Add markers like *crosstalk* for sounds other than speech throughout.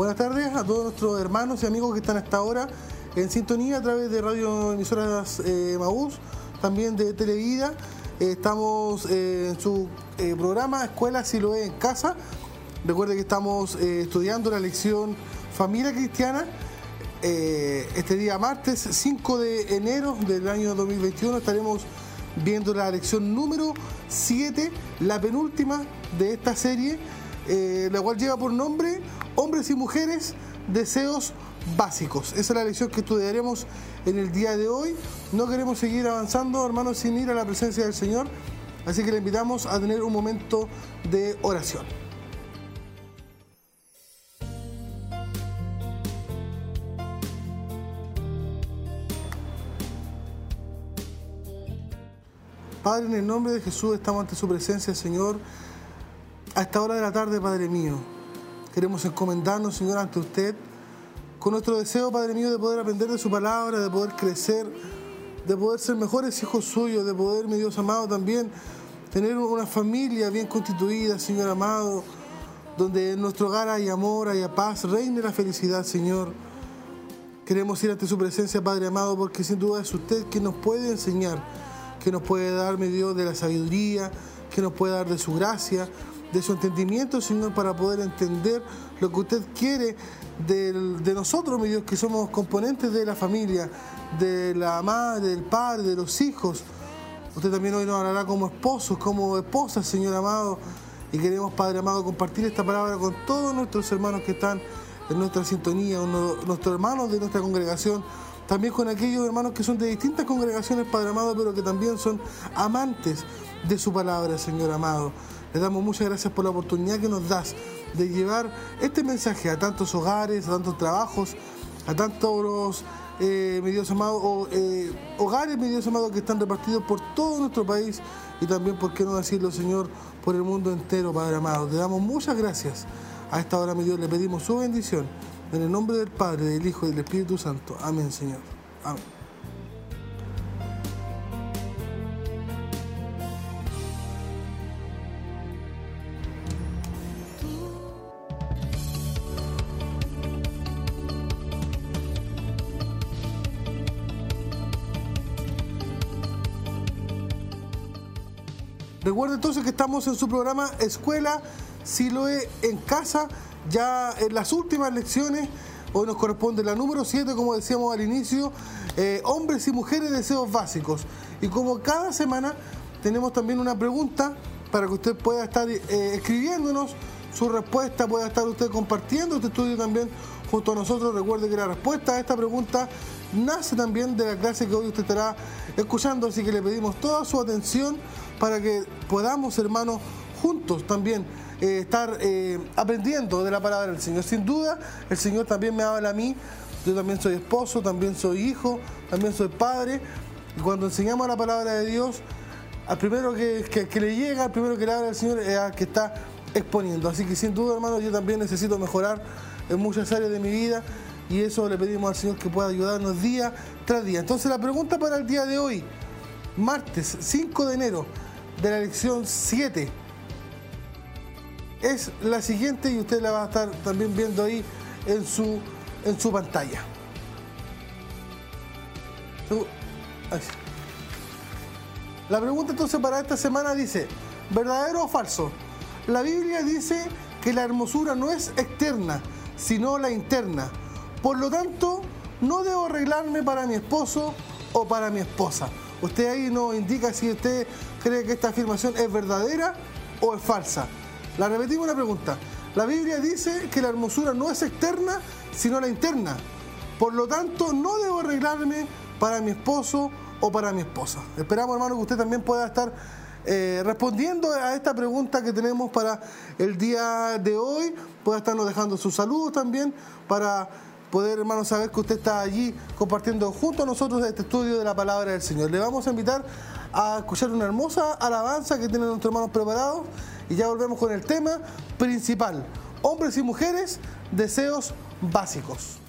Buenas tardes a todos nuestros hermanos y amigos que están hasta ahora en sintonía a través de radio emisoras eh, Maús, también de Televida. Eh, estamos eh, en su eh, programa Escuela Siloé en Casa. Recuerde que estamos estudiando la lección Familia Cristiana. Este día martes 5 de enero del año 2021 estaremos viendo la lección número 7, la penúltima de esta serie, la cual lleva por nombre Hombres y Mujeres, Deseos Básicos. Esa es la lección que estudiaremos en el día de hoy. No queremos seguir avanzando, hermanos, sin ir a la presencia del Señor, así que le invitamos a tener un momento de oración. Padre, en el nombre de Jesús estamos ante su presencia, Señor, a esta hora de la tarde, Padre mío. Queremos encomendarnos, Señor, ante usted, con nuestro deseo, Padre mío, de poder aprender de su palabra, de poder crecer, de poder ser mejores hijos suyos, de poder, mi Dios amado, también tener una familia bien constituida, Señor amado, donde en nuestro hogar haya amor, haya paz, reine la felicidad, Señor. Queremos ir ante su presencia, Padre amado, porque sin duda es usted quien nos puede enseñar, que nos puede dar, mi Dios, de la sabiduría, que nos puede dar de su gracia, de su entendimiento, Señor, para poder entender lo que usted quiere de nosotros, mi Dios, que somos componentes de la familia, de la madre, del padre, de los hijos. Usted también hoy nos hablará como esposos, como esposas, Señor amado. Y queremos, Padre amado, compartir esta palabra con todos nuestros hermanos que están en nuestra sintonía, nuestros hermanos de nuestra congregación, también con aquellos hermanos que son de distintas congregaciones, Padre amado, pero que también son amantes de su palabra, Señor amado. Le damos muchas gracias por la oportunidad que nos das de llevar este mensaje a tantos hogares, a tantos trabajos, a tantos, eh, mi Dios amado, eh, hogares, mi Dios amado, que están repartidos por todo nuestro país y también, por qué no decirlo, Señor, por el mundo entero, Padre amado. Te damos muchas gracias. A esta hora, mi Dios, le pedimos su bendición. En el nombre del Padre, del Hijo y del Espíritu Santo. Amén, Señor. Amén. Recuerda entonces que estamos en su programa Escuela Siloe en Casa, ya en las últimas lecciones. Hoy nos corresponde la número 7, como decíamos al inicio, eh, hombres y mujeres deseos básicos. Y como cada semana tenemos también una pregunta para que usted pueda estar eh, escribiéndonos su respuesta, pueda estar usted compartiendo este estudio también junto a nosotros. Recuerde que la respuesta a esta pregunta nace también de la clase que hoy usted estará escuchando, así que le pedimos toda su atención para que podamos, hermanos, juntos también eh, estar eh, aprendiendo de la palabra del Señor. Sin duda, el Señor también me habla a mí. Yo también soy esposo, también soy hijo, también soy padre. Y cuando enseñamos la palabra de Dios, al primero que, que- le llega, al primero que le habla el Señor es al que está exponiendo. Así que sin duda, hermano, yo también necesito mejorar en muchas áreas de mi vida y eso le pedimos al Señor que pueda ayudarnos día tras día. Entonces la pregunta para el día de hoy, martes 5 de enero de la lección 7, es la siguiente y usted la va a estar también viendo ahí en su, en su pantalla. La pregunta entonces para esta semana dice, ¿verdadero o falso? La Biblia dice que la hermosura no es externa, sino la interna. Por lo tanto, no debo arreglarme para mi esposo o para mi esposa. Usted ahí nos indica si usted cree que esta afirmación es verdadera o es falsa. La repetimos la pregunta. La Biblia dice que la hermosura no es externa, sino la interna. Por lo tanto, no debo arreglarme para mi esposo o para mi esposa. Esperamos, hermano, que usted también pueda estar eh, respondiendo a esta pregunta que tenemos para el día de hoy. Pueda estarnos dejando sus saludos también para poder, hermano, saber que usted está allí compartiendo junto a nosotros este estudio de la palabra del Señor. Le vamos a invitar a escuchar una hermosa alabanza que tienen nuestros hermanos preparados y ya volvemos con el tema principal. Hombres y mujeres, deseos básicos.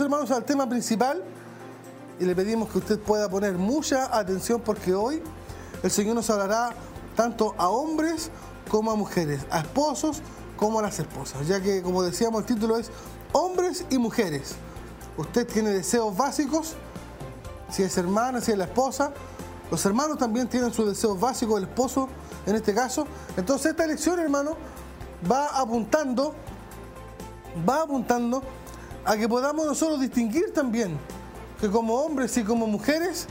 Hermanos, al tema principal y le pedimos que usted pueda poner mucha atención porque hoy el Señor nos hablará tanto a hombres como a mujeres, a esposos como a las esposas, ya que, como decíamos, el título es Hombres y Mujeres. Usted tiene deseos básicos, si es hermana, si es la esposa. Los hermanos también tienen sus deseos básicos, el esposo en este caso. Entonces esta lección, hermano, va apuntando, va apuntando a que podamos nosotros distinguir también que como hombres y como mujeres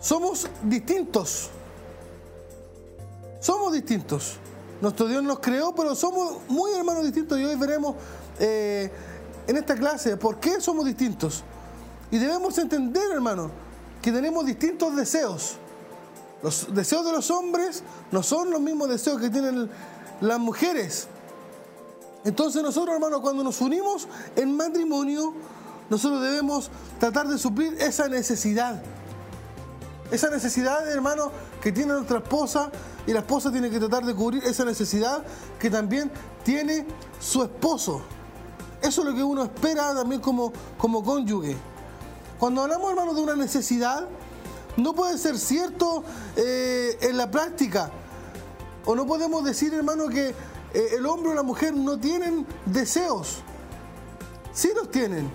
somos distintos. Somos distintos. Nuestro Dios nos creó, pero somos muy hermanos distintos y hoy veremos eh, en esta clase por qué somos distintos. Y debemos entender, hermano, que tenemos distintos deseos. Los deseos de los hombres no son los mismos deseos que tienen las mujeres. Entonces nosotros, hermanos, cuando nos unimos en matrimonio, nosotros debemos tratar de suplir esa necesidad. Esa necesidad, hermano, que tiene nuestra esposa y la esposa tiene que tratar de cubrir esa necesidad que también tiene su esposo. Eso es lo que uno espera también como, como cónyuge. Cuando hablamos, hermano, de una necesidad, no puede ser cierto eh, en la práctica. O no podemos decir, hermano, que el hombre o la mujer no tienen deseos. Sí los tienen.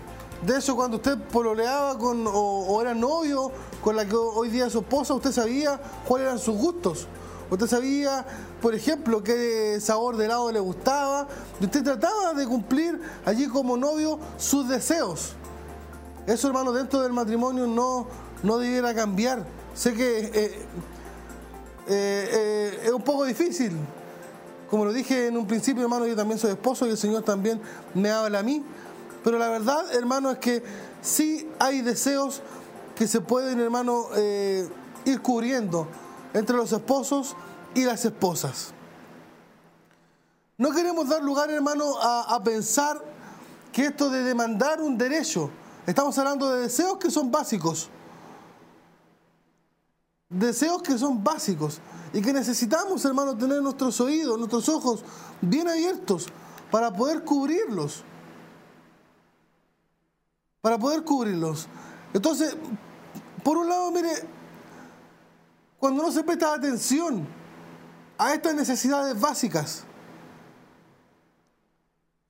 De eso cuando usted pololeaba con, o, era novio con la que hoy día es su esposa, usted sabía cuáles eran sus gustos. Usted sabía, por ejemplo, qué sabor de helado le gustaba. Usted trataba de cumplir allí como novio sus deseos. Eso, hermano, dentro del matrimonio no, no debiera cambiar. Sé que eh, eh, es un poco difícil, como lo dije en un principio, hermano, yo también soy esposo y el Señor también me habla a mí. Pero la verdad, hermano, es que sí hay deseos que se pueden, hermano, eh, ir cubriendo entre los esposos y las esposas. No queremos dar lugar, hermano, a, a pensar que esto de demandar un derecho, estamos hablando de deseos que son básicos. Deseos que son básicos y que necesitamos, hermano, tener nuestros oídos, nuestros ojos bien abiertos para poder cubrirlos. Para poder cubrirlos. Entonces, por un lado, mire, cuando no se presta atención a estas necesidades básicas,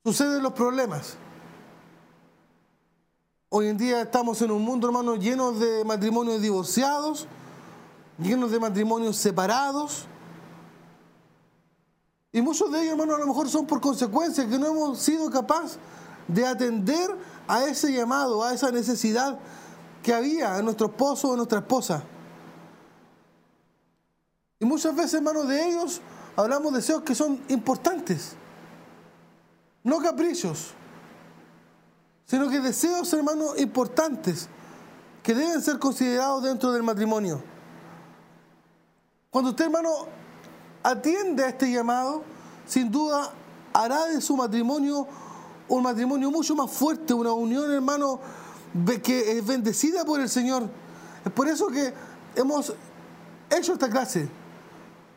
suceden los problemas. Hoy en día estamos en un mundo, hermano, lleno de matrimonios divorciados, llenos de matrimonios separados. Y muchos de ellos, hermano, a lo mejor son por consecuencia que no hemos sido capaces de atender a ese llamado, a esa necesidad que había en nuestro esposo o en nuestra esposa. Y muchas veces, hermano, de ellos hablamos de deseos que son importantes, no caprichos sino que deseos, hermanos, importantes que deben ser considerados dentro del matrimonio. Cuando usted, hermano, atiende a este llamado, sin duda hará de su matrimonio un matrimonio mucho más fuerte, una unión, hermano, que es bendecida por el Señor. Es por eso que hemos hecho esta clase,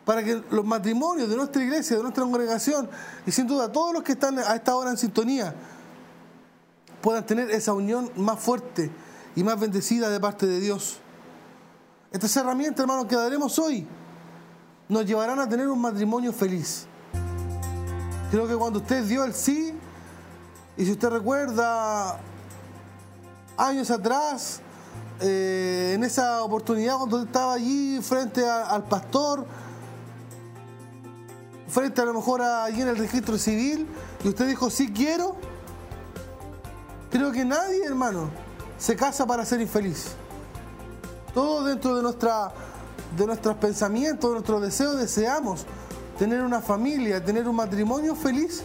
para que los matrimonios de nuestra iglesia, de nuestra congregación, y sin duda todos los que están a esta hora en sintonía, puedan tener esa unión más fuerte y más bendecida de parte de Dios. Estas herramientas, hermanos, que daremos hoy nos llevarán a tener un matrimonio feliz. Creo que cuando usted dio el sí, y si usted recuerda años atrás, eh, en esa oportunidad cuando estaba allí frente al pastor, frente a lo mejor allí en el registro civil, y usted dijo sí quiero, Creo que nadie, hermano, se casa para ser infeliz. Todo dentro de, nuestra, de nuestros pensamientos, de nuestros deseos, deseamos tener una familia, tener un matrimonio feliz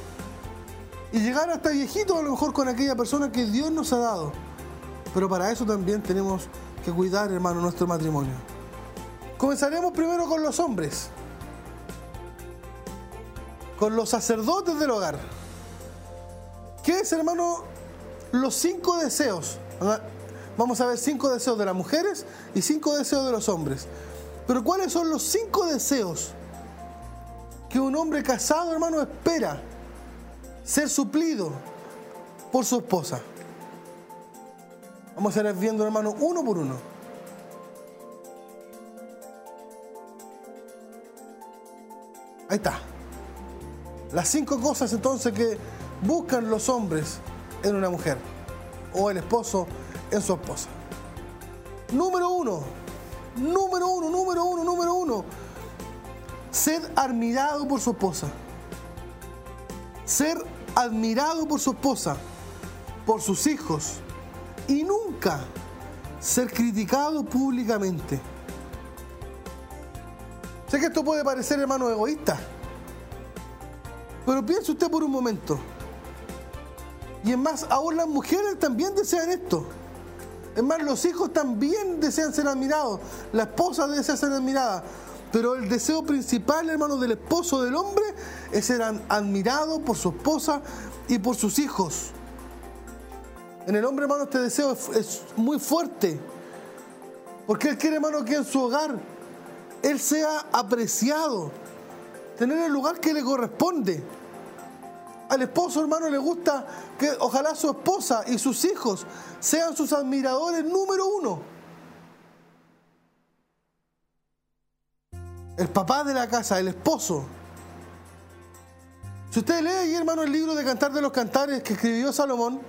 y llegar hasta viejito a lo mejor con aquella persona que Dios nos ha dado. Pero para eso también tenemos que cuidar, hermano, nuestro matrimonio. Comenzaremos primero con los hombres, con los sacerdotes del hogar. ¿Qué es, hermano, los cinco deseos. Vamos a ver cinco deseos de las mujeres y cinco deseos de los hombres. Pero ¿cuáles son los cinco deseos que un hombre casado, hermano, espera ser suplido por su esposa? Vamos a ir viendo, hermano, uno por uno. Ahí está. Las cinco cosas entonces que buscan los hombres en una mujer o el esposo en su esposa. Número uno, número uno, número uno, número uno. Ser admirado por su esposa. Ser admirado por su esposa, por sus hijos y nunca ser criticado públicamente. Sé que esto puede parecer, hermano, egoísta, pero piense usted por un momento. Y es más, aún las mujeres también desean esto. Es más, los hijos también desean ser admirados. La esposa desea ser admirada. Pero el deseo principal, hermano, del esposo del hombre es ser admirado por su esposa y por sus hijos. En el hombre, hermano, este deseo es, es muy fuerte. Porque él quiere, hermano, que en su hogar él sea apreciado. Tener el lugar que le corresponde. Al esposo, hermano, le gusta que ojalá su esposa y sus hijos sean sus admiradores número uno. El papá de la casa, el esposo. Si usted lee ahí, hermano, el libro de Cantar de los Cantares que escribió Salomón,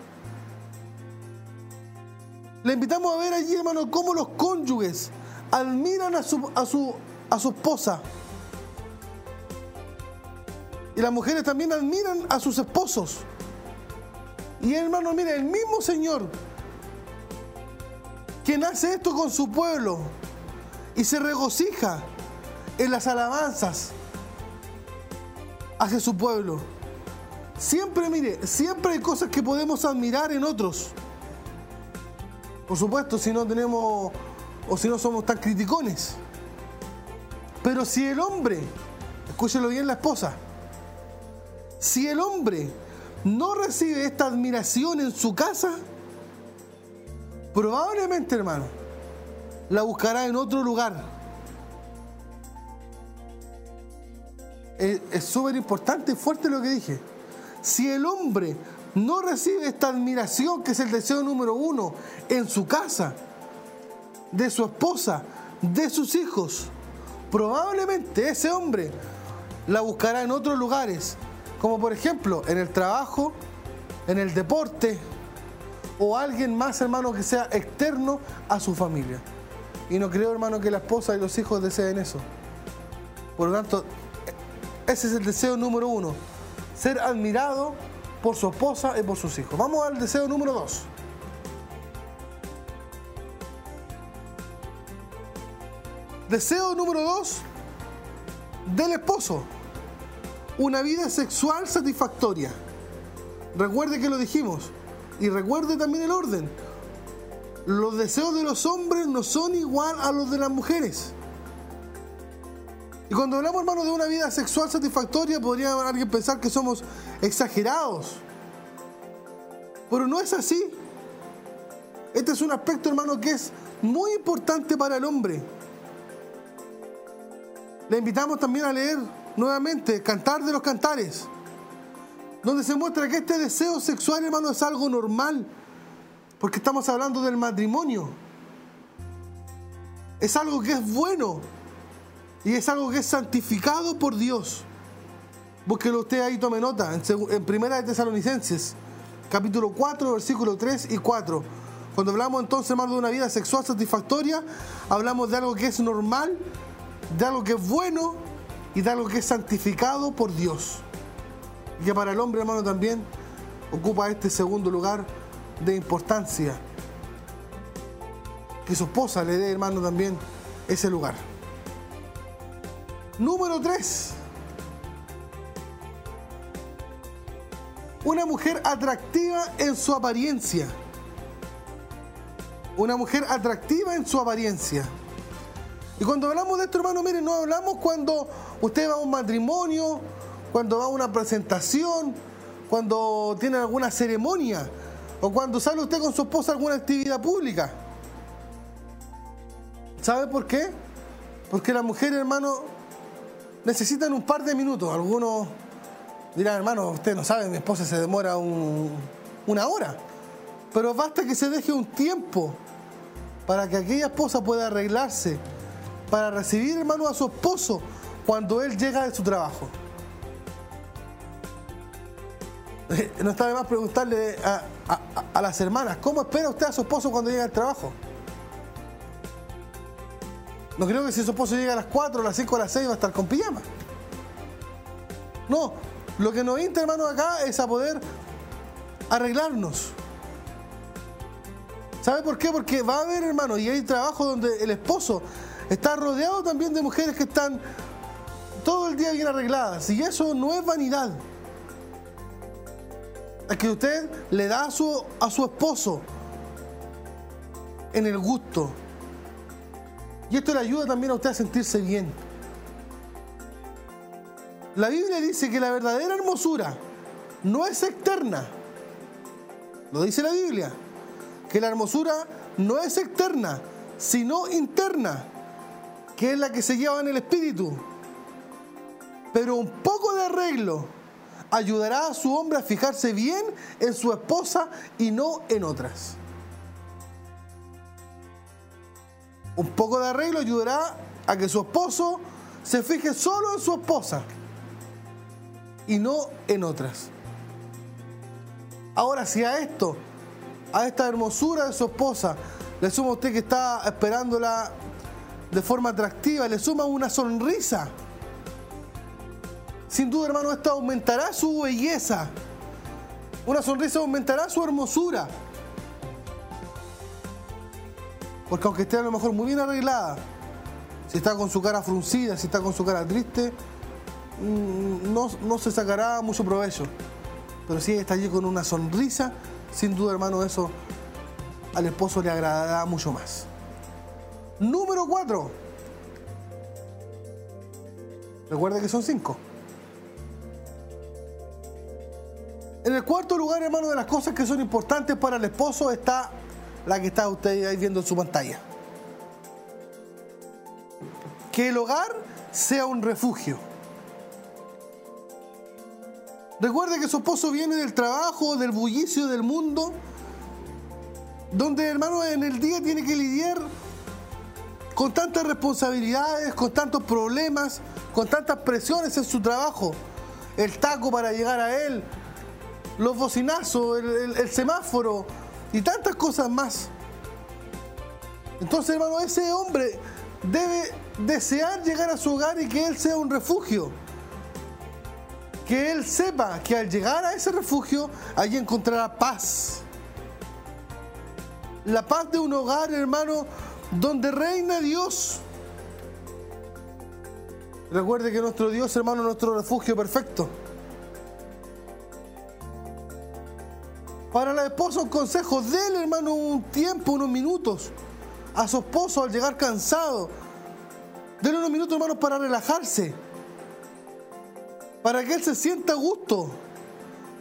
le invitamos a ver allí, hermano, cómo los cónyuges admiran a su, a su, a su esposa. Y las mujeres también admiran a sus esposos. Y hermano, mire, el mismo Señor quien hace esto con su pueblo y se regocija en las alabanzas hacia su pueblo. Siempre, mire, siempre hay cosas que podemos admirar en otros. Por supuesto, si no tenemos o si no somos tan criticones. Pero si el hombre, escúchelo bien la esposa, si el hombre no recibe esta admiración en su casa, probablemente, hermano, la buscará en otro lugar. Es súper importante y fuerte lo que dije. Si el hombre no recibe esta admiración, que es el deseo número uno, en su casa, de su esposa, de sus hijos, probablemente ese hombre la buscará en otros lugares como por ejemplo en el trabajo, en el deporte, o alguien más, hermano, que sea externo a su familia. Y no creo, hermano, que la esposa y los hijos deseen eso. Por lo tanto, ese es el deseo número uno. Ser admirado por su esposa y por sus hijos. Vamos al deseo número dos. Deseo número dos del esposo. Una vida sexual satisfactoria. Recuerde que lo dijimos. Y recuerde también el orden. Los deseos de los hombres no son igual a los de las mujeres. Y cuando hablamos, hermano, de una vida sexual satisfactoria, podría alguien pensar que somos exagerados. Pero no es así. Este es un aspecto, hermano, que es muy importante para el hombre. Le invitamos también a leer nuevamente Cantar de los Cantares, donde se muestra que este deseo sexual, hermano, es algo normal, porque estamos hablando del matrimonio. Es algo que es bueno y es algo que es santificado por Dios. Búsquelo usted ahí, tome nota, en, Primera de Tesalonicenses, capítulo 4, versículos 3 y 4. Cuando hablamos entonces, hermano, de una vida sexual satisfactoria, hablamos de algo que es normal, de algo que es bueno y algo que es santificado por Dios. Y que para el hombre, hermano, también ocupa este segundo lugar de importancia. Que su esposa le dé, hermano, también ese lugar. Número 3. Una mujer atractiva en su apariencia. Una mujer atractiva en su apariencia. Y cuando hablamos de esto, hermano, miren, no hablamos cuando usted va a un matrimonio, cuando va a una presentación, cuando tiene alguna ceremonia, o cuando sale usted con su esposa a alguna actividad pública. ¿Sabe por qué? Porque la mujer, hermano, necesitan un par de minutos. Algunos dirán, hermano, usted no sabe, mi esposa se demora una hora. Pero basta que se deje un tiempo para que aquella esposa pueda arreglarse para recibir, hermano, a su esposo cuando él llega de su trabajo. *laughs* No está de más preguntarle a, las hermanas, ¿cómo espera usted a su esposo cuando llega al trabajo? No creo que si su esposo llega a las 4, a las 5, a las 6 va a estar con pijama. No, lo que nos insta, hermano, acá es a poder arreglarnos. ¿Sabe por qué? Porque va a haber, hermano, y hay trabajo donde el esposo está rodeado también de mujeres que están todo el día bien arregladas. Y eso no es vanidad. Es que usted le da a su, a su esposo en el gusto. Y esto le ayuda también a usted a sentirse bien. La Biblia dice que la verdadera hermosura no es externa. Lo dice la Biblia. Que la hermosura no es externa, sino interna que es la que se lleva en el espíritu. Pero un poco de arreglo ayudará a su hombre a fijarse bien en su esposa y no en otras. Un poco de arreglo ayudará a que su esposo se fije solo en su esposa y no en otras. Ahora, si a esto, a esta hermosura de su esposa, le suma usted que está esperándola de forma atractiva, le suma una sonrisa. Sin duda, hermano, esto aumentará su belleza. Una sonrisa aumentará su hermosura. Porque aunque esté a lo mejor muy bien arreglada, si está con su cara fruncida, si está con su cara triste, mm, no, no se sacará mucho provecho. Pero si está allí con una sonrisa, sin duda, hermano, eso al esposo le agradará mucho más. Número 4. Recuerde que son 5. En el cuarto lugar, hermano, de las cosas que son importantes para el esposo está la que está usted ahí viendo en su pantalla. Que el hogar sea un refugio. Recuerde que su esposo viene del trabajo, del bullicio del mundo, donde hermano en el día tiene que lidiar con tantas responsabilidades, con tantos problemas, con tantas presiones en su trabajo. El taco para llegar a él, los bocinazos, el, semáforo y tantas cosas más. Entonces, hermano, ese hombre debe desear llegar a su hogar y que él sea un refugio. Que él sepa que al llegar a ese refugio, allí encontrará paz. La paz de un hogar, hermano, donde reina Dios. Recuerde que nuestro Dios, hermano, es nuestro refugio perfecto. Para la esposa un consejo, déle, hermano, un tiempo, unos minutos a su esposo al llegar cansado. Dele unos minutos, hermanos, para relajarse. Para que él se sienta a gusto.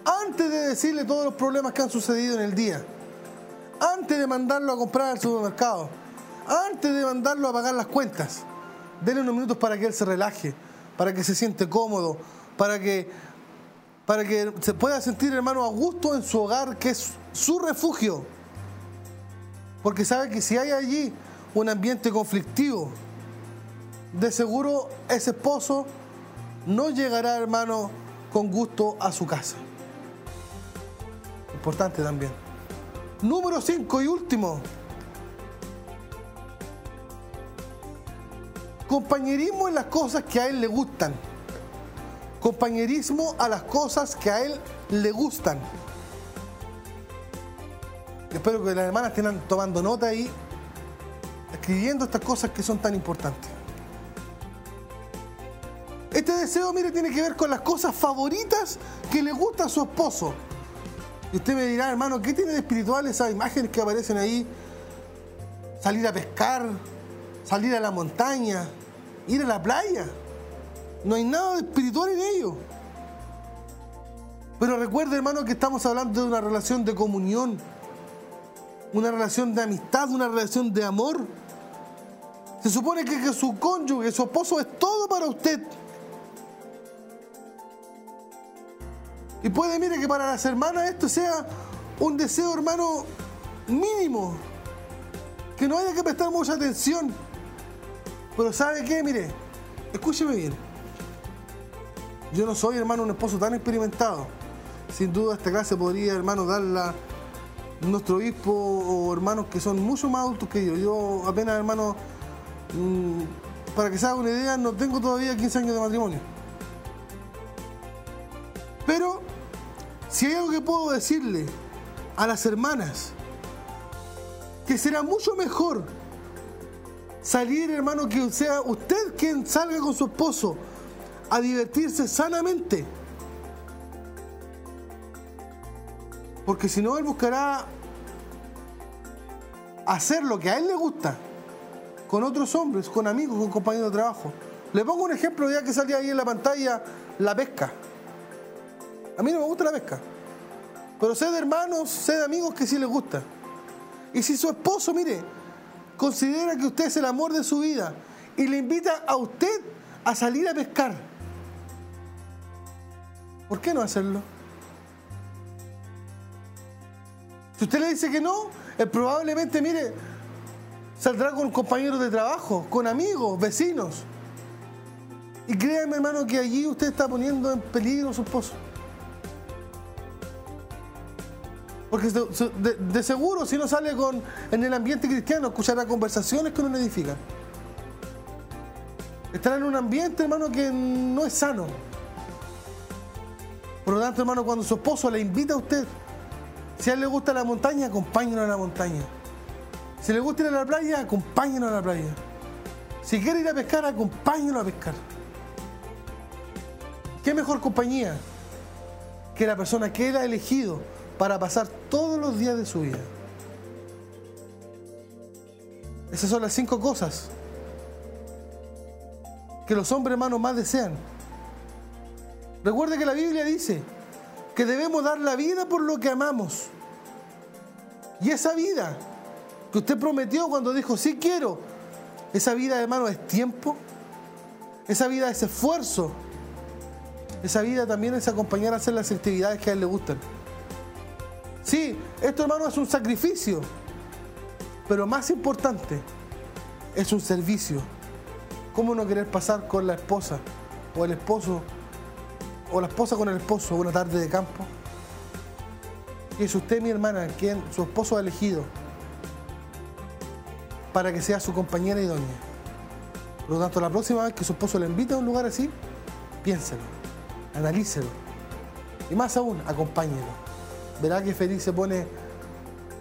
Antes de decirle todos los problemas que han sucedido en el día. Antes de mandarlo a comprar al supermercado. Antes de mandarlo a pagar las cuentas. Dele unos minutos para que él se relaje. Para que se siente cómodo. Para que, para que se pueda sentir, hermano, a gusto en su hogar, que es su refugio porque sabe que si hay allí un ambiente conflictivo, de seguro ese esposo no llegará, hermano, con gusto a su casa. Importante también. Número 5 y último. Compañerismo en las cosas que a él le gustan. Compañerismo a las cosas que a él le gustan. Espero que las hermanas estén tomando nota y escribiendo estas cosas que son tan importantes. Este deseo, mire, tiene que ver con las cosas favoritas que le gusta a su esposo. Y usted me dirá, hermano, ¿qué tiene de espiritual esas imágenes que aparecen ahí? Salir a pescar, salir a la montaña, ir a la playa. No hay nada espiritual en ello. Pero recuerde, hermano, que estamos hablando de una relación de comunión una relación de amistad, una relación de amor. Se supone que, su cónyuge, su esposo es todo para usted. Y puede, mire, que para las hermanas esto sea un deseo, hermano, mínimo. Que no haya que prestar mucha atención. Pero ¿sabe qué? Mire, escúcheme bien. Yo no soy, hermano, un esposo tan experimentado. Sin duda esta clase podría, hermano, darla nuestro obispo o hermanos que son mucho más adultos que yo. Yo apenas, hermano, mm, para que se haga una idea, no tengo todavía 15 años de matrimonio. Pero, si hay algo que puedo decirle a las hermanas, que será mucho mejor salir, hermano, que sea usted quien salga con su esposo a divertirse sanamente Porque si no, él buscará hacer lo que a él le gusta con otros hombres, con amigos, con compañeros de trabajo. Le pongo un ejemplo ya que salía ahí en la pantalla, la pesca. A mí no me gusta la pesca. Pero sé de hermanos, sé de amigos que sí les gusta. Y si su esposo, mire, considera que usted es el amor de su vida y le invita a usted a salir a pescar, ¿por qué no hacerlo? Si usted le dice que no, él probablemente, mire, saldrá con compañeros de trabajo, con amigos, vecinos. Y créanme, hermano, que allí usted está poniendo en peligro a su esposo. Porque de, seguro, si no sale con, en el ambiente cristiano, escuchará conversaciones que no le edifican. Estará en un ambiente, hermano, que no es sano. Por lo tanto, hermano, cuando su esposo le invita a usted si a él le gusta la montaña, acompáñenos a la montaña. Si le gusta ir a la playa, acompáñenos a la playa. Si quiere ir a pescar, acompáñenos a pescar. ¿Qué mejor compañía que la persona que él ha elegido para pasar todos los días de su vida? Esas son las cinco cosas que los hombres hermanos más desean. Recuerde que la Biblia dice que debemos dar la vida por lo que amamos. Y esa vida que usted prometió cuando dijo, sí quiero, esa vida, hermano, es tiempo, esa vida es esfuerzo, Esa vida también es acompañar a hacer las actividades que a él le gustan. Sí, esto hermano es un sacrificio, pero más importante, es un servicio. ¿Cómo no querer pasar con la esposa o el esposo o la esposa con el esposo una tarde de campo? Y es usted, mi hermana, quien su esposo ha elegido para que sea su compañera idónea. Por lo tanto, la próxima vez que su esposo le invite a un lugar así, piénselo, analícelo. Y más aún, acompáñelo. Verá que feliz se pone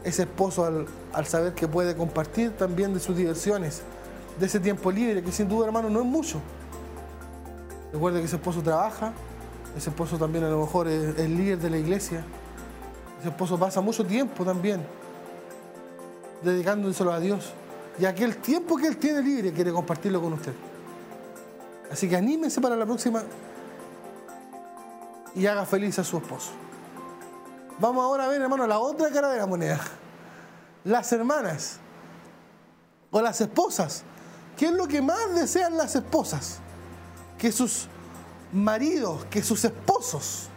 ese esposo al, al saber que puede compartir también de sus diversiones, de ese tiempo libre, que sin duda, hermano, no es mucho. Recuerde que ese esposo trabaja, ese esposo también a lo mejor es, es líder de la iglesia, ese esposo pasa mucho tiempo también dedicándoselo a Dios. Y aquel tiempo que él tiene libre quiere compartirlo con usted. Así que anímese para la próxima y haga feliz a su esposo. Vamos ahora a ver, hermano, la otra cara de la moneda. Las hermanas o las esposas. ¿Qué es lo que más desean las esposas? Que sus maridos, que sus esposos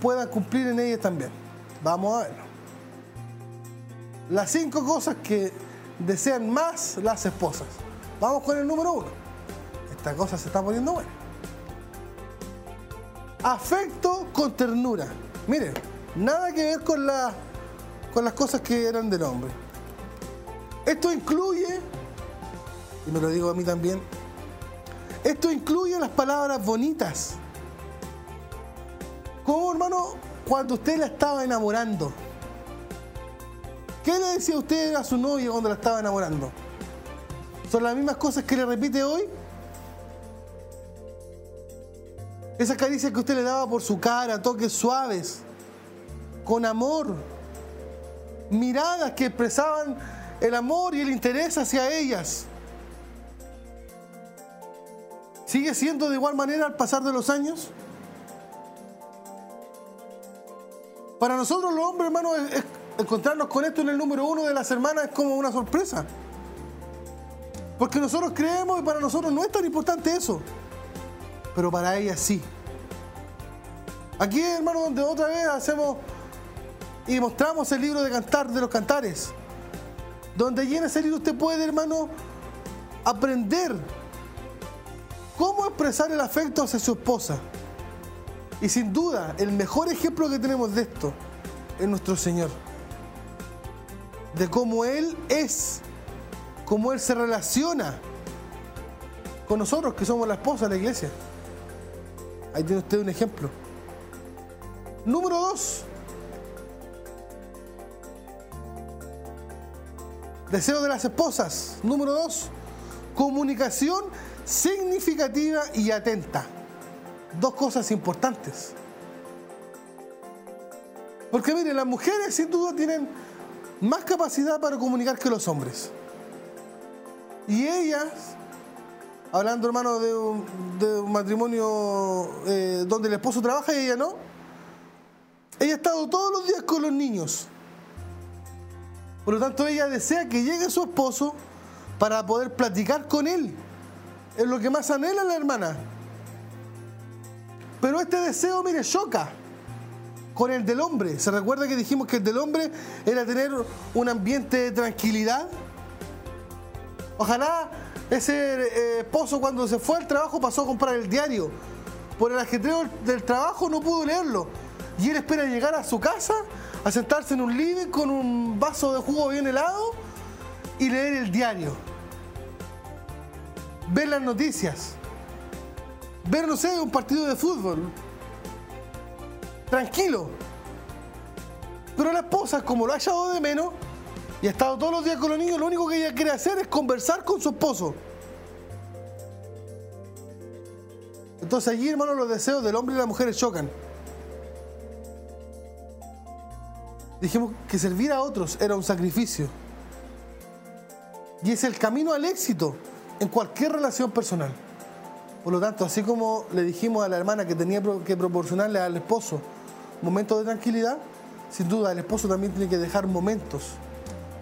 puedan cumplir en ellas también. Vamos a verlo. Las cinco cosas que desean más las esposas. Vamos con el número uno. Esta cosa se está poniendo buena. Afecto con ternura. Miren, nada que ver con, la, con las cosas que eran del hombre. Esto incluye, y me lo digo a mí también, esto incluye las palabras bonitas. Como hermano, cuando usted la estaba enamorando. ¿Qué le decía usted a su novia cuando la estaba enamorando? ¿Son las mismas cosas que le repite hoy? Esas caricias que usted le daba por su cara, toques suaves, con amor, miradas que expresaban el amor y el interés hacia ellas. ¿Sigue siendo de igual manera al pasar de los años? Para nosotros los hombres, hermanos, encontrarnos con esto en el número uno de las hermanas es como una sorpresa. Porque nosotros creemos y para nosotros no es tan importante eso. Pero para ellas sí. Aquí, hermano, donde otra vez hacemos y mostramos el libro de cantar de los cantares. Donde allí en ese libro usted puede, hermano, aprender cómo expresar el afecto hacia su esposa. Y sin duda, el mejor ejemplo que tenemos de esto es nuestro Señor de cómo Él es, cómo Él se relaciona con nosotros que somos la esposa de la iglesia. Ahí tiene usted un ejemplo. Número dos. Deseo de las esposas. Número dos. Comunicación significativa y atenta. Dos cosas importantes. Porque mire, las mujeres sin duda tienen más capacidad para comunicar que los hombres. Y ellas, hablando hermano de un, matrimonio eh, donde el esposo trabaja y ella no, ella ha estado todos los días con los niños. Por lo tanto, ella desea que llegue su esposo para poder platicar con él. Es lo que más anhela la hermana. Pero este deseo, mire, choca con el del hombre. ¿Se recuerda que dijimos que el del hombre era tener un ambiente de tranquilidad? Ojalá ese eh, esposo cuando se fue al trabajo pasó a comprar el diario. Por el ajetreo del trabajo no pudo leerlo. Y él espera llegar a su casa, a sentarse en un living con un vaso de jugo bien helado y leer el diario. Ver las noticias. Ver, no sé, un partido de fútbol tranquilo. Pero la esposa, como lo ha echado de menos y ha estado todos los días con los niños, lo único que ella quiere hacer es conversar con su esposo. Entonces allí, hermano, los deseos del hombre y la mujer chocan. Dijimos que servir a otros era un sacrificio. Y es el camino al éxito en cualquier relación personal. Por lo tanto, así como le dijimos a la hermana que tenía que proporcionarle al esposo momentos de tranquilidad, sin duda el esposo también tiene que dejar momentos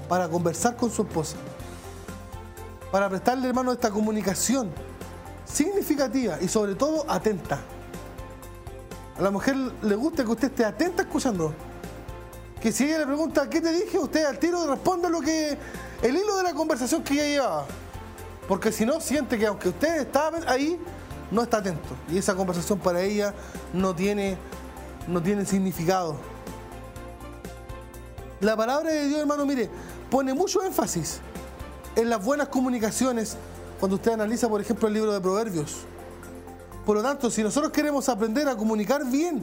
para conversar con su esposa, para prestarle, hermano, esta comunicación significativa y sobre todo atenta. A la mujer le gusta que usted esté atenta escuchando. Que si ella le pregunta, ¿qué te dije? Usted al tiro responde lo que. el hilo de la conversación que ella llevaba. Porque si no, siente que aunque usted está ahí, no está atento. Y esa conversación para ella no tiene, no tiene significado. La palabra de Dios, hermano, mire, pone mucho énfasis en las buenas comunicaciones cuando usted analiza, por ejemplo, el libro de Proverbios. Por lo tanto, si nosotros queremos aprender a comunicar bien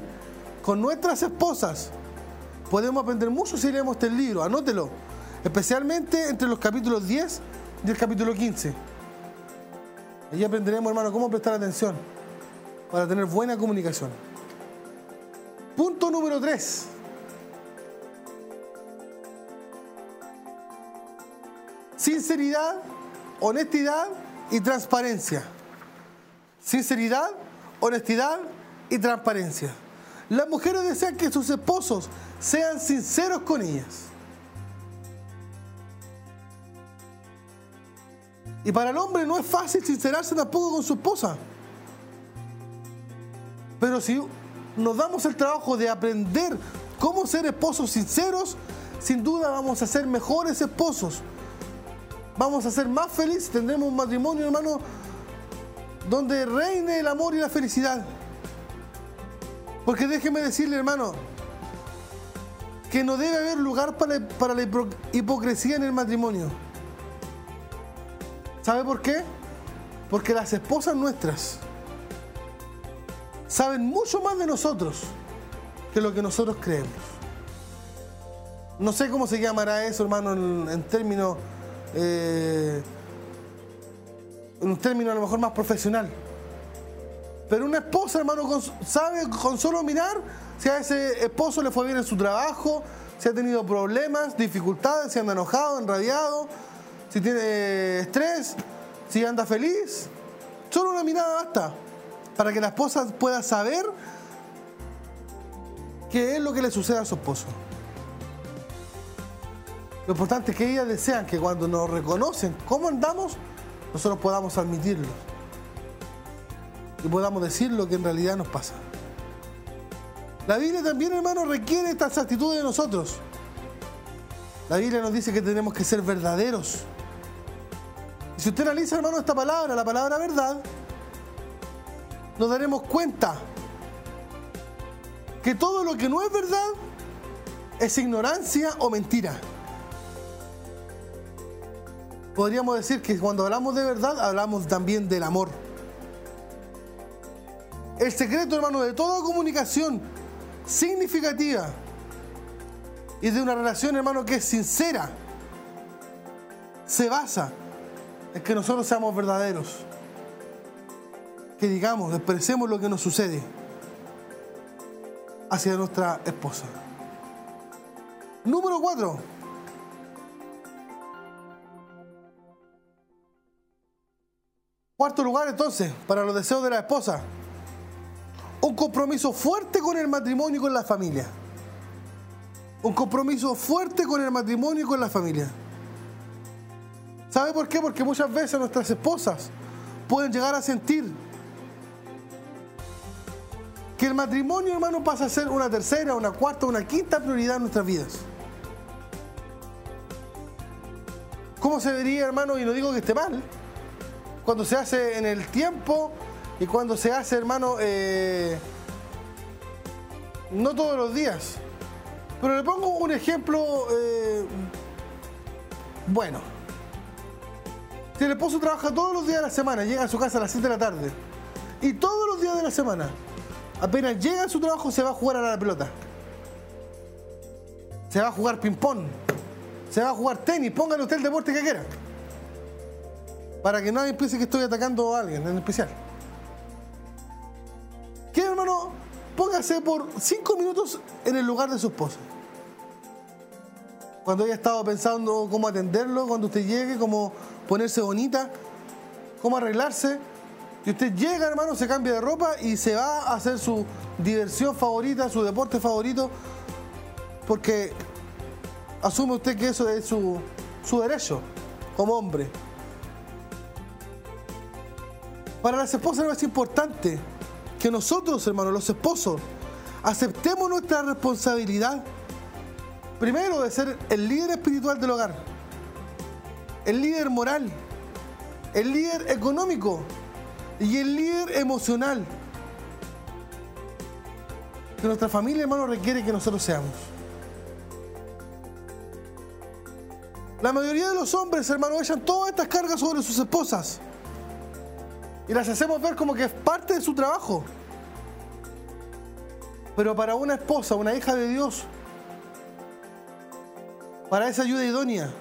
con nuestras esposas, podemos aprender mucho si leemos este libro, anótelo, especialmente entre los capítulos 10 y el capítulo 15. Allí aprenderemos, hermano, cómo prestar atención para tener buena comunicación. Punto número 3. Sinceridad, honestidad y transparencia. Sinceridad, honestidad y transparencia. Las mujeres desean que sus esposos sean sinceros con ellas. Y para el hombre no es fácil sincerarse tampoco con su esposa. Pero si nos damos el trabajo de aprender cómo ser esposos sinceros, sin duda vamos a ser mejores esposos. Vamos a ser más felices, tendremos un matrimonio, hermano, donde reine el amor y la felicidad. Porque déjeme decirle, hermano, que no debe haber lugar para, para la hipocresía en el matrimonio. ¿Sabe por qué? Porque las esposas nuestras saben mucho más de nosotros que lo que nosotros creemos. No sé cómo se llamará eso, hermano, en, términos, eh, en un término a lo mejor más profesional. Pero una esposa, hermano, sabe con solo mirar si a ese esposo le fue bien en su trabajo, si ha tenido problemas, dificultades, si anda enojado, enrabiado, si tiene estrés, si anda feliz. Solo una mirada basta para que la esposa pueda saber qué es lo que le sucede a su esposo. Lo importante es que ellas desean que cuando nos reconocen cómo andamos, nosotros podamos admitirlo y podamos decir lo que en realidad nos pasa. La Biblia también, hermano, requiere estas actitudes de nosotros. La Biblia nos dice que tenemos que ser verdaderos. Si usted analiza, hermano, esta palabra, la palabra verdad, nos daremos cuenta que todo lo que no es verdad es ignorancia o mentira. Podríamos decir que cuando hablamos de verdad, hablamos también del amor. El secreto, hermano, de toda comunicación significativa y de una relación, hermano, que es sincera, se basa en que nosotros seamos verdaderos. Que digamos, expresemos lo que nos sucede hacia nuestra esposa. Número cuatro. Cuarto lugar entonces, para los deseos de la esposa un compromiso fuerte con el matrimonio y con la familia. Un compromiso fuerte con el matrimonio y con la familia. ¿Sabe por qué? Porque muchas veces nuestras esposas pueden llegar a sentir que el matrimonio, hermano, pasa a ser una tercera, una cuarta, una quinta prioridad en nuestras vidas. ¿Cómo se vería, hermano? Y no digo que esté mal. Cuando se hace en el tiempo y cuando se hace, hermano, eh, no todos los días. Pero le pongo un ejemplo eh, bueno. Si el esposo trabaja todos los días de la semana, llega a su casa a las 7 de la tarde, y todos los días de la semana, apenas llega a su trabajo, se va a jugar a la pelota. Se va a jugar ping-pong. Se va a jugar tenis. Póngale usted el deporte que quiera. Para que nadie piense que estoy atacando a alguien en especial. ¿Qué, hermano? Póngase por cinco minutos en el lugar de su esposa. Cuando ella estado pensando cómo atenderlo, cuando usted llegue, cómo ponerse bonita, cómo arreglarse. Y usted llega, hermano, se cambia de ropa y se va a hacer su diversión favorita, su deporte favorito, porque asume usted que eso es su, su derecho como hombre. Para las esposas es importante que nosotros, hermanos, los esposos, aceptemos nuestra responsabilidad, primero de ser el líder espiritual del hogar, el líder moral, el líder económico y el líder emocional que nuestra familia, hermano, requiere que nosotros seamos. La mayoría de los hombres, hermano, echan todas estas cargas sobre sus esposas. Y las hacemos ver como que es parte de su trabajo. Pero para una esposa, una hija de Dios, para esa ayuda idónea,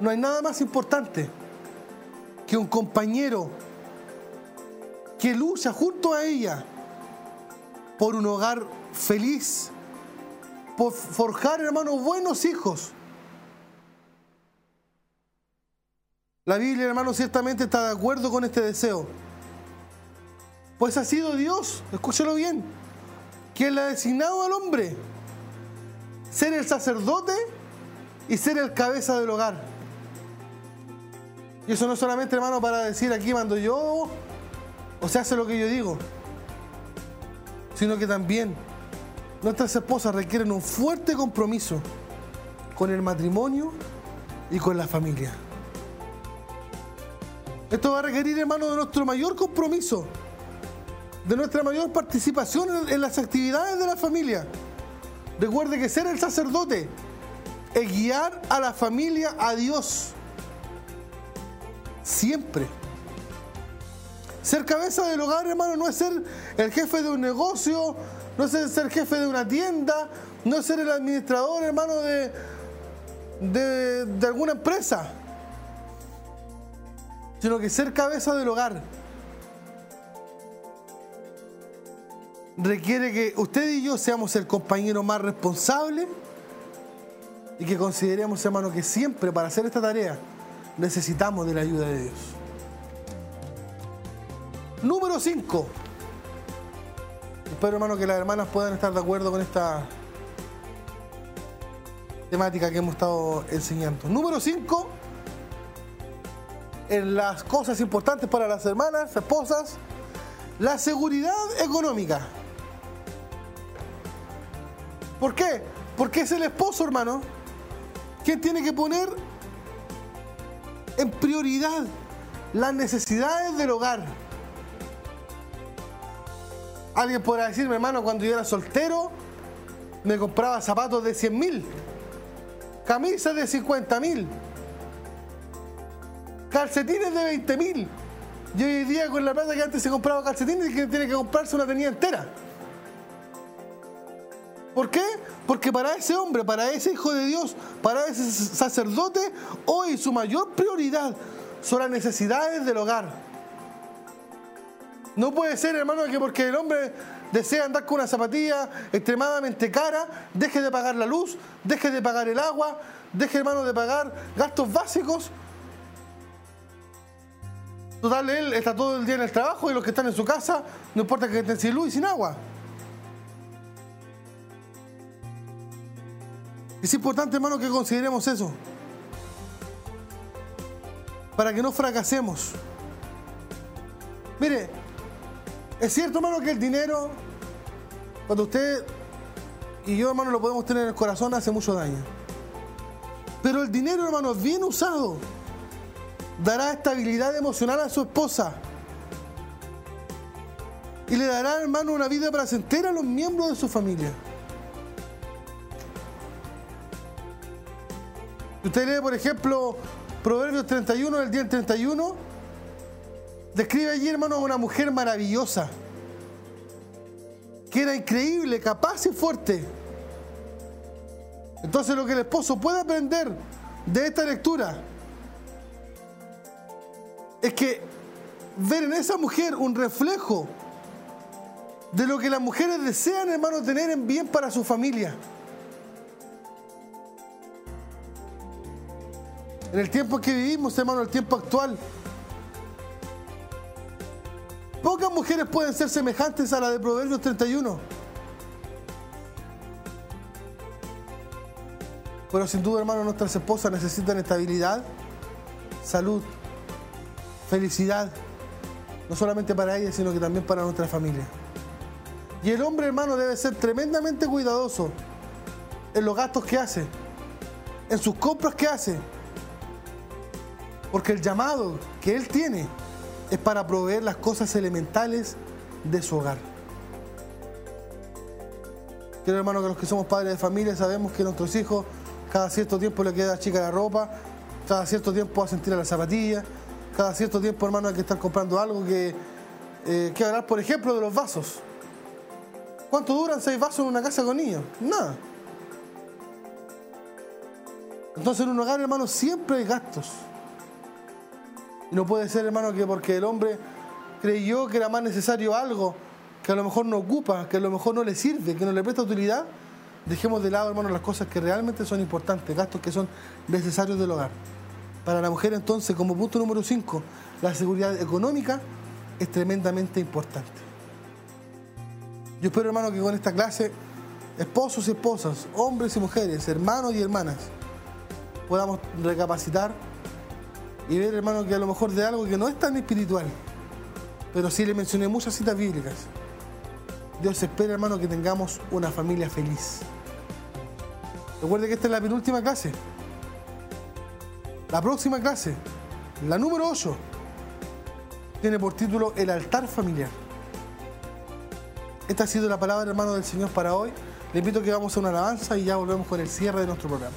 no hay nada más importante que un compañero que lucha junto a ella por un hogar feliz, por forjar, hermanos, buenos hijos. La Biblia, hermano, ciertamente está de acuerdo con este deseo. Pues ha sido Dios, escúchelo bien, quien le ha designado al hombre ser el sacerdote y ser el cabeza del hogar. Y eso no solamente, hermano, para decir aquí mando yo o se hace lo que yo digo sino que también nuestras esposas requieren un fuerte compromiso con el matrimonio y con la familia. Esto va a requerir, hermano, de nuestro mayor compromiso, de nuestra mayor participación en las actividades de la familia. Recuerde que ser el sacerdote es guiar a la familia a Dios. Siempre. Ser cabeza del hogar, hermano, no es ser el jefe de un negocio, no es ser jefe de una tienda, no es ser el administrador, hermano, de, de, alguna empresa, sino que ser cabeza del hogar requiere que usted y yo seamos el compañero más responsable y que consideremos, hermano, que siempre para hacer esta tarea necesitamos de la ayuda de Dios. Número 5. Espero, hermano, que las hermanas puedan estar de acuerdo con esta temática que hemos estado enseñando. Número 5. En las cosas importantes para las hermanas, esposas, la seguridad económica. ¿Por qué? Porque es el esposo, hermano, quien tiene que poner en prioridad las necesidades del hogar Alguien podrá decirme, hermano, cuando yo era soltero, me compraba zapatos de 100 mil, camisas de 50 mil, calcetines de 20 mil. Y hoy día con la plata que antes se compraba calcetines, que tiene que comprarse una tenida entera. ¿Por qué? Porque para ese hombre, para ese hijo de Dios, para ese sacerdote, hoy su mayor prioridad son las necesidades del hogar. No puede ser, hermano, que porque el hombre desea andar con una zapatilla extremadamente cara, deje de pagar la luz, deje de pagar el agua, deje, hermano, de pagar gastos básicos. Total, él está todo el día en el trabajo y los que están en su casa, no importa que estén sin luz y sin agua. Es importante, hermano, que consideremos eso. Para que no fracasemos. Mire, es cierto, hermano, que el dinero, cuando usted y yo, hermano, lo podemos tener en el corazón, hace mucho daño. Pero el dinero, hermano, bien usado, dará estabilidad emocional a su esposa. Y le dará, hermano, una vida placentera a los miembros de su familia. Usted lee, por ejemplo, Proverbios 31, del día 31 Describe allí, hermano, a una mujer maravillosa, que era increíble, capaz y fuerte. Entonces lo que el esposo puede aprender de esta lectura es que ver en esa mujer un reflejo de lo que las mujeres desean, hermano, tener en bien para su familia. En el tiempo que vivimos, hermano, el tiempo actual, Pocas mujeres pueden ser semejantes a la de Proverbios 31. Pero sin duda, hermano, nuestras esposas necesitan estabilidad, salud, felicidad no solamente para ella, sino que también para nuestra familia. Y el hombre, hermano, debe ser tremendamente cuidadoso en los gastos que hace, en sus compras que hace, porque el llamado que él tiene es para proveer las cosas elementales de su hogar. Quiero hermano que los que somos padres de familia sabemos que nuestros hijos cada cierto tiempo le queda chica la ropa, cada cierto tiempo a sentir a las zapatillas, cada cierto tiempo hermano hay que estar comprando algo que, eh, que hablar por ejemplo de los vasos. ¿Cuánto duran seis vasos en una casa con niños? Nada. Entonces en un hogar hermano siempre hay gastos. No puede ser, hermano, que porque el hombre creyó que era más necesario algo que a lo mejor no ocupa, que a lo mejor no le sirve, que no le presta utilidad, dejemos de lado, hermano, las cosas que realmente son importantes, gastos que son necesarios del hogar. Para la mujer, entonces, como punto número 5, la seguridad económica es tremendamente importante. Yo espero, hermano, que con esta clase, esposos y esposas, hombres y mujeres, hermanos y hermanas, podamos recapacitar y ver, hermano, que a lo mejor de algo que no es tan espiritual, pero sí le mencioné muchas citas bíblicas. Dios espera, hermano, que tengamos una familia feliz. Recuerde que esta es la penúltima clase. La próxima clase, la número 8, tiene por título El altar familiar. Esta ha sido la palabra, hermano, del Señor para hoy. Le invito que vamos a una alabanza y ya volvemos con el cierre de nuestro programa.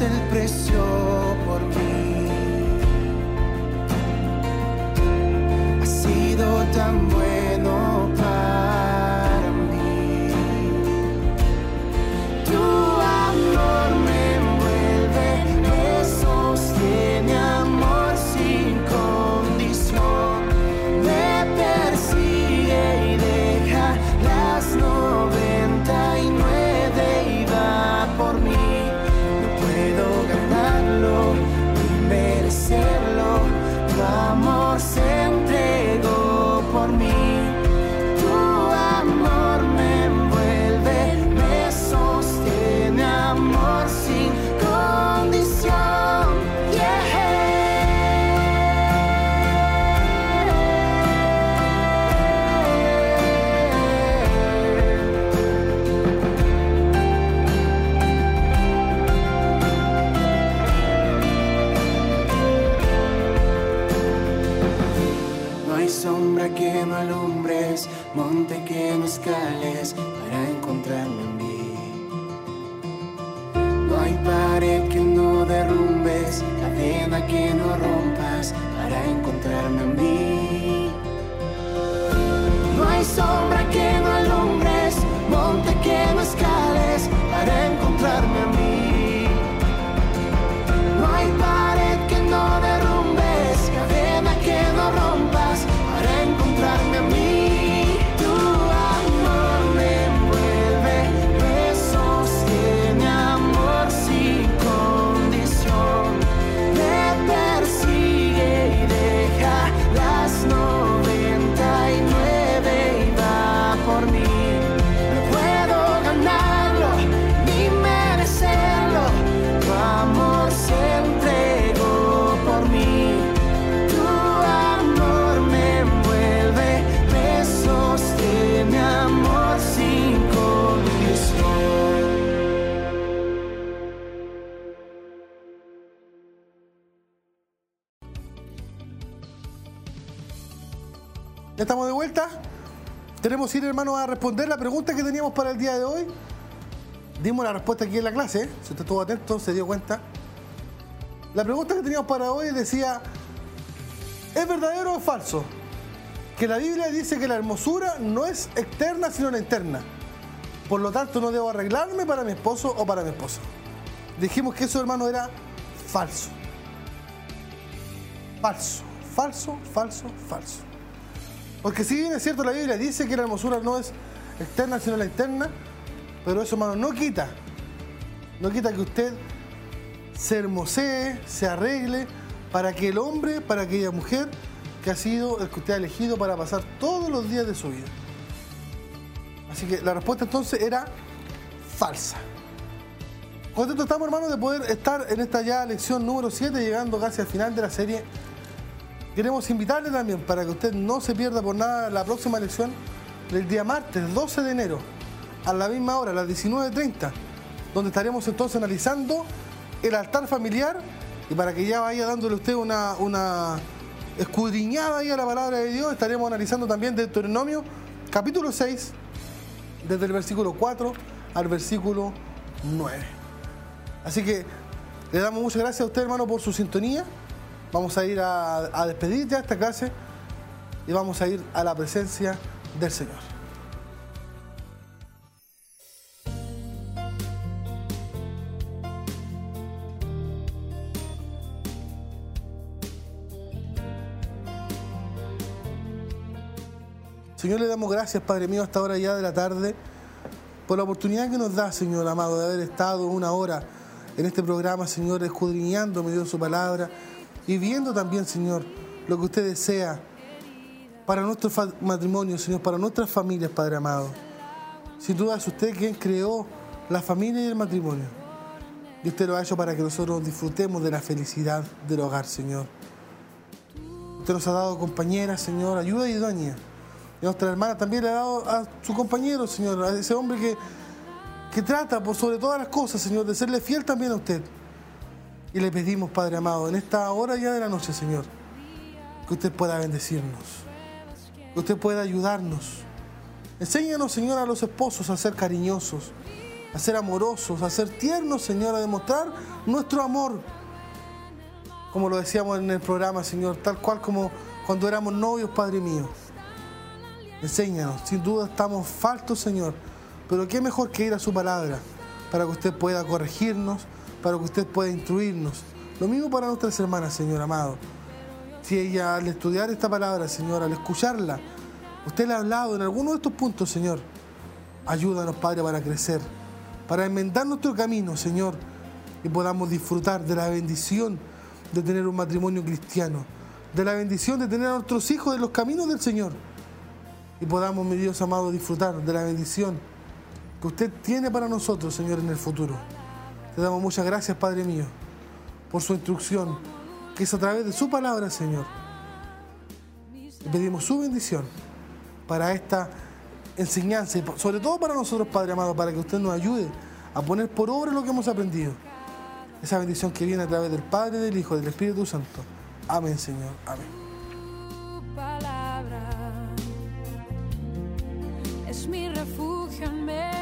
el precio por mí. Ha sido tan bueno amor Estamos de vuelta. Tenemos ir, hermano, a responder la pregunta que teníamos para el día de hoy. Dimos la respuesta aquí en la clase. ¿eh? Si usted estuvo atento, se dio cuenta. La pregunta que teníamos para hoy decía, ¿es verdadero o falso? Que la Biblia dice que la hermosura no es externa, sino la interna. Por lo tanto, no debo arreglarme para mi esposo o para mi esposa. Dijimos que eso, hermano, era falso. Falso, falso, falso, falso. Porque si bien es cierto, la Biblia dice que la hermosura no es externa, sino la interna, pero eso, hermano, no quita, no quita que usted se hermosee, se arregle para que el hombre, para aquella mujer que ha sido el que usted ha elegido para pasar todos los días de su vida. Así que la respuesta entonces era falsa. Contento estamos, hermano, de poder estar en esta ya lección número 7, llegando casi al final de la serie Queremos invitarle también para que usted no se pierda por nada la próxima lección del día martes 12 de enero a la misma hora, a las 19.30, donde estaremos entonces analizando el altar familiar y para que ya vaya dándole usted una, escudriñada ahí a la palabra de Dios, estaremos analizando también Deuteronomio capítulo 6, desde el versículo 4 al versículo 9. Así que le damos muchas gracias a usted, hermano, por su sintonía. Vamos a ir a, despedir ya esta clase y vamos a ir a la presencia del Señor. Señor, le damos gracias, Padre mío, a esta hora ya de la tarde, por la oportunidad que nos da, Señor amado, de haber estado una hora en este programa, Señor, escudriñando medio su palabra, y viendo también, Señor, lo que usted desea para nuestro matrimonio, Señor, para nuestras familias, Padre amado. Sin duda es usted quien creó la familia y el matrimonio. Y usted lo ha hecho para que nosotros disfrutemos de la felicidad del hogar, Señor. Usted nos ha dado compañeras, Señor, ayuda y doña. Y nuestra hermana también le ha dado a su compañero, Señor, a ese hombre que, que trata por sobre todas las cosas, Señor, de serle fiel también a usted. Y le pedimos, Padre amado, en esta hora ya de la noche, Señor, que usted pueda bendecirnos, que usted pueda ayudarnos. Enséñanos, Señor, a los esposos a ser cariñosos, a ser amorosos, a ser tiernos, Señor, a demostrar nuestro amor. Como lo decíamos en el programa, Señor, tal cual como cuando éramos novios, Padre mío. Enséñanos, sin duda estamos faltos, Señor, pero qué mejor que ir a su palabra para que usted pueda corregirnos, para que usted pueda instruirnos. Lo mismo para nuestras hermanas, Señor amado. Si ella al estudiar esta palabra, Señor, al escucharla, usted le ha hablado en alguno de estos puntos, Señor, ayúdanos, Padre, para crecer, para enmendar nuestro camino, Señor, y podamos disfrutar de la bendición de tener un matrimonio cristiano, de la bendición de tener a nuestros hijos en los caminos del Señor, y podamos, mi Dios amado, disfrutar de la bendición que usted tiene para nosotros, Señor, en el futuro. Te damos muchas gracias, Padre mío, por su instrucción, que es a través de su palabra, Señor. Y pedimos su bendición para esta enseñanza y sobre todo para nosotros, Padre amado, para que usted nos ayude a poner por obra lo que hemos aprendido. Esa bendición que viene a través del Padre, del Hijo, del Espíritu Santo. Amén, Señor. Amén. es mi refugio en medio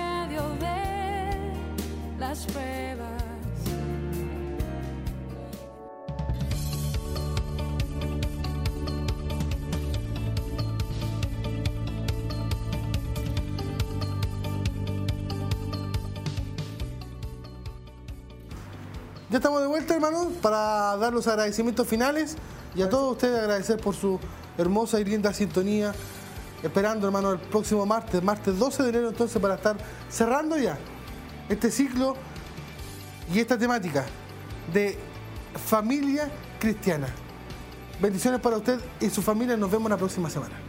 las pruebas. Ya estamos de vuelta, hermanos, para dar los agradecimientos finales y a todos ustedes agradecer por su hermosa y linda sintonía. Esperando, hermano, el próximo martes, martes 12 de enero, entonces, para estar cerrando ya este ciclo y esta temática de familia cristiana. Bendiciones para usted y su familia. Nos vemos la próxima semana.